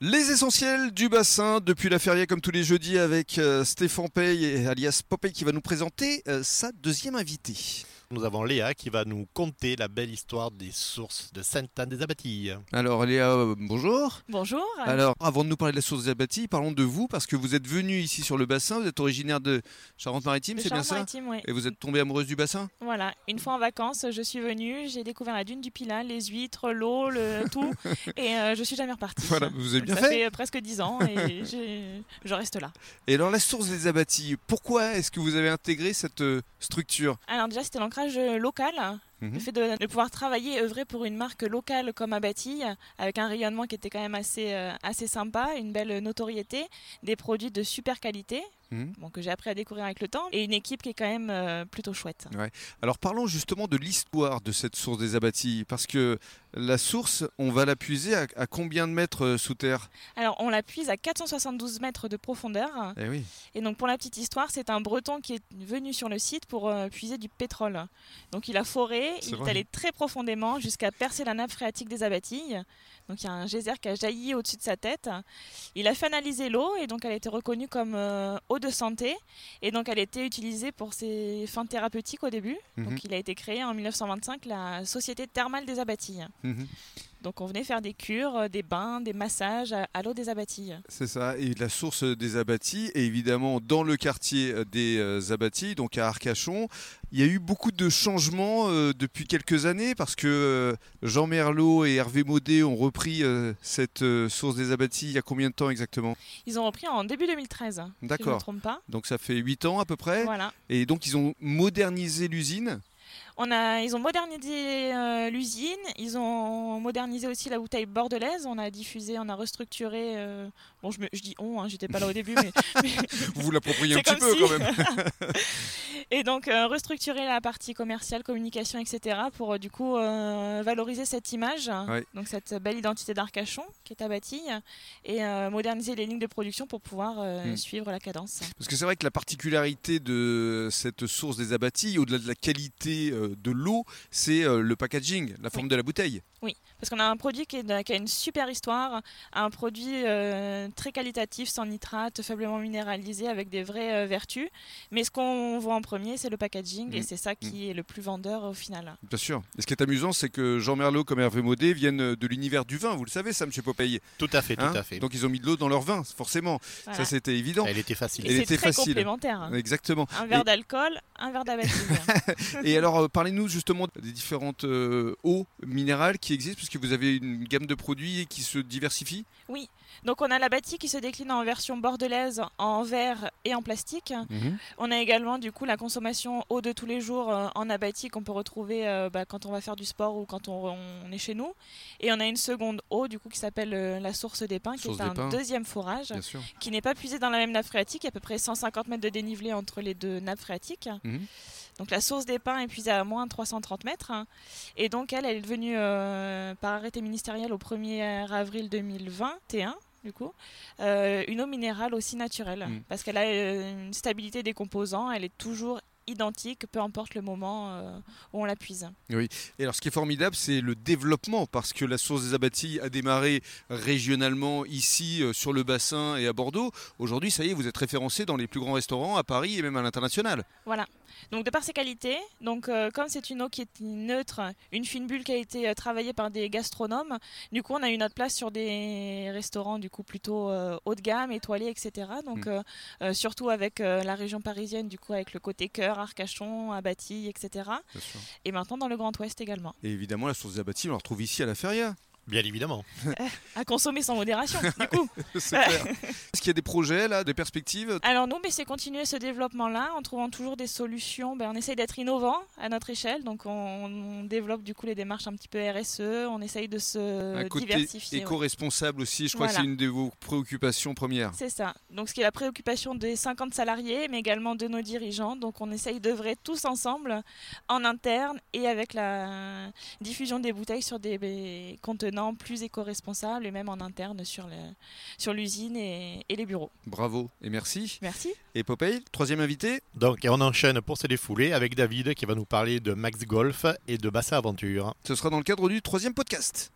Les essentiels du bassin depuis la feria comme tous les jeudis avec euh, Stéphane Pey et alias Popeye qui va nous présenter euh, sa deuxième invitée. Nous avons Léa qui va nous conter la belle histoire des sources de Sainte-Anne-des-Abattilles. Alors Léa, euh, bonjour. Bonjour. Alors avant de nous parler de la source des Abattilles, parlons de vous parce que vous êtes venue ici sur le bassin, vous êtes originaire de Charente-Maritime, c'est bien ça Charente-Maritime, oui. Et vous êtes tombée amoureuse du bassin Voilà, une fois en vacances, je suis venue, j'ai découvert la dune du Pilat, les huîtres, l'eau, le tout, et euh, je suis jamais repartie. Voilà, vous avez bien ça fait. fait euh, presque 10 ans et je reste là. Et alors la source des Abattilles, pourquoi est-ce que vous avez intégré cette euh, structure? Alors déjà, c'était l'ancrage euh, local, Mhm. le fait de, de pouvoir travailler et œuvrer pour une marque locale comme Abatille, avec un rayonnement qui était quand même assez, euh, assez sympa, une belle notoriété, des produits de super qualité, Mhm. bon, que j'ai appris à découvrir avec le temps, et une équipe qui est quand même euh, plutôt chouette. Alors parlons justement de l'histoire de cette source des Abattilles parce que la source, on va la puiser à, à combien de mètres euh, sous terre? Alors, on la puise à 472 mètres de profondeur. Eh oui. Et donc pour la petite histoire, c'est un Breton qui est venu sur le site pour euh, puiser du pétrole. Donc il a foré, il vrai. est allé très profondément jusqu'à percer la nappe phréatique des abattilles. Donc il y a un geyser qui a jailli au-dessus de sa tête. Il a fait analyser l'eau et donc elle a été reconnue comme euh, eau de santé. Et donc elle été utilisée pour ses fins thérapeutiques au début. Mhm. Donc il a été créé en 1925 la Société thermale des abattilles. Mhm. Donc on venait faire des cures, euh, des bains, des massages à, l'eau des abattilles. C'est ça. Et la source des abattis est évidemment dans le quartier des euh, abattis, donc à Arcachon. Il y a eu beaucoup de changements euh, depuis quelques années parce que euh, Jean Merlot et Hervé Maudet ont repris euh, cette euh, source des abattis il y a combien de temps exactement? Ils ont repris en début 2013, si je ne me D'accord. trompe pas. Donc ça fait 8 ans à peu près. Voilà. Et donc ils ont modernisé l'usine. On a, ils ont modernisé euh, l'usine, ils ont modernisé aussi la bouteille bordelaise, on a diffusé, on a restructuré. euh, bon, je, me- je dis on, hein, j'étais pas là au début, mais. mais- Vous vous l'appropriez un petit peu si. quand même. et donc euh, restructurer la partie commerciale, communication, etc. pour euh, du coup valoriser cette image, Ouais. donc cette belle identité d'Arcachon qui est à et moderniser les lignes de production pour pouvoir euh, Mm. suivre la cadence. Parce que c'est vrai que la particularité de cette source des abattis, au-delà de la qualité euh, de l'eau, c'est euh, le packaging, la forme de la bouteille. Parce qu'on a un produit qui, est de- qui a une super histoire, un produit euh, très qualitatif, sans nitrate, faiblement minéralisé, avec des vraies euh, vertus. Mais ce qu'on voit en premier, c'est le packaging, et Mm. c'est ça qui est le plus vendeur au final. Bien sûr. Et ce qui est amusant, c'est que Jean Merlot comme Hervé Maudet viennent de l'univers du vin. Vous le savez, ça, M. Popeye. Tout à fait, tout hein à fait. Donc ils ont mis de l'eau dans leur vin, forcément. Voilà. Ça, c'était évident. Elle était facile. Elle était c'est très facile. complémentaire. Exactement. Un verre Et- d'alcool, un verre d'abattive. Et alors, euh, parlez-nous justement des différentes euh, eaux minérales qui existent, puisque vous avez une gamme de produits qui se diversifie. Donc on a la bâtie qui se décline en version bordelaise, en verre et en plastique. On a également du coup la consommation eau de tous les jours euh, en abatis qu'on peut retrouver euh, bah, quand on va faire du sport ou quand on, on est chez nous. Et on a une seconde eau du coup qui s'appelle euh, la source des pins, qui est un pins. deuxième forage, qui n'est pas puisé dans la même nappe phréatique. À peu près 150 mètres de dénivelé entre les deux nappes phréatiques. Mhm. Donc la source des pins est puisée à moins 330 mètres. Et donc elle, elle est devenue par arrêté ministériel au 1er avril 2021. Du coup, euh, une eau minérale aussi naturelle, Mm. parce qu'elle a euh, une stabilité des composants, elle est toujours identique, peu importe le moment euh, où on la puise. Et alors, ce qui est formidable, c'est le développement, parce que la source des abattis a démarré régionalement ici, euh, sur le bassin et à Bordeaux. Aujourd'hui, ça y est, vous êtes référencé dans les plus grands restaurants à Paris et même à l'international. Voilà. Donc de par ses qualités, donc euh, comme c'est une eau qui est neutre, une fine bulle qui a été euh, travaillée par des gastronomes, du coup on a eu notre place sur des restaurants du coup plutôt euh, haut de gamme, étoilés, etc. Donc Mm. surtout avec la région parisienne, du coup avec le côté cœur, Arcachon, Abatille, etc. Et maintenant dans le Grand Ouest également. Et évidemment, la source des abattis, on la retrouve ici à la Feria. Bien évidemment. À consommer sans modération, du coup. Est-ce qu'il y a des projets, là, des perspectives? Alors nous, mais c'est continuer ce développement-là en trouvant toujours des solutions. Ben, on essaye d'être innovant à notre échelle, donc on, on développe du coup les démarches un petit peu RSE. On essaye de se Un côté diversifier. ouais. éco-responsable aussi, je crois que c'est une de vos préoccupations premières. C'est ça. Donc ce qui est la préoccupation des 50 salariés, mais également de nos dirigeants. Donc on essaye d'œuvrer tous ensemble, en interne et avec la diffusion des bouteilles sur des des plus éco-responsables et même en interne sur le- sur l'usine et, et les bureaux. Bravo et merci. Merci. Et Popeye, troisième invité Donc, et on enchaîne pour se défouler avec David qui va nous parler de Max Golf et de Bassa Aventure. Ce sera dans le cadre du troisième podcast.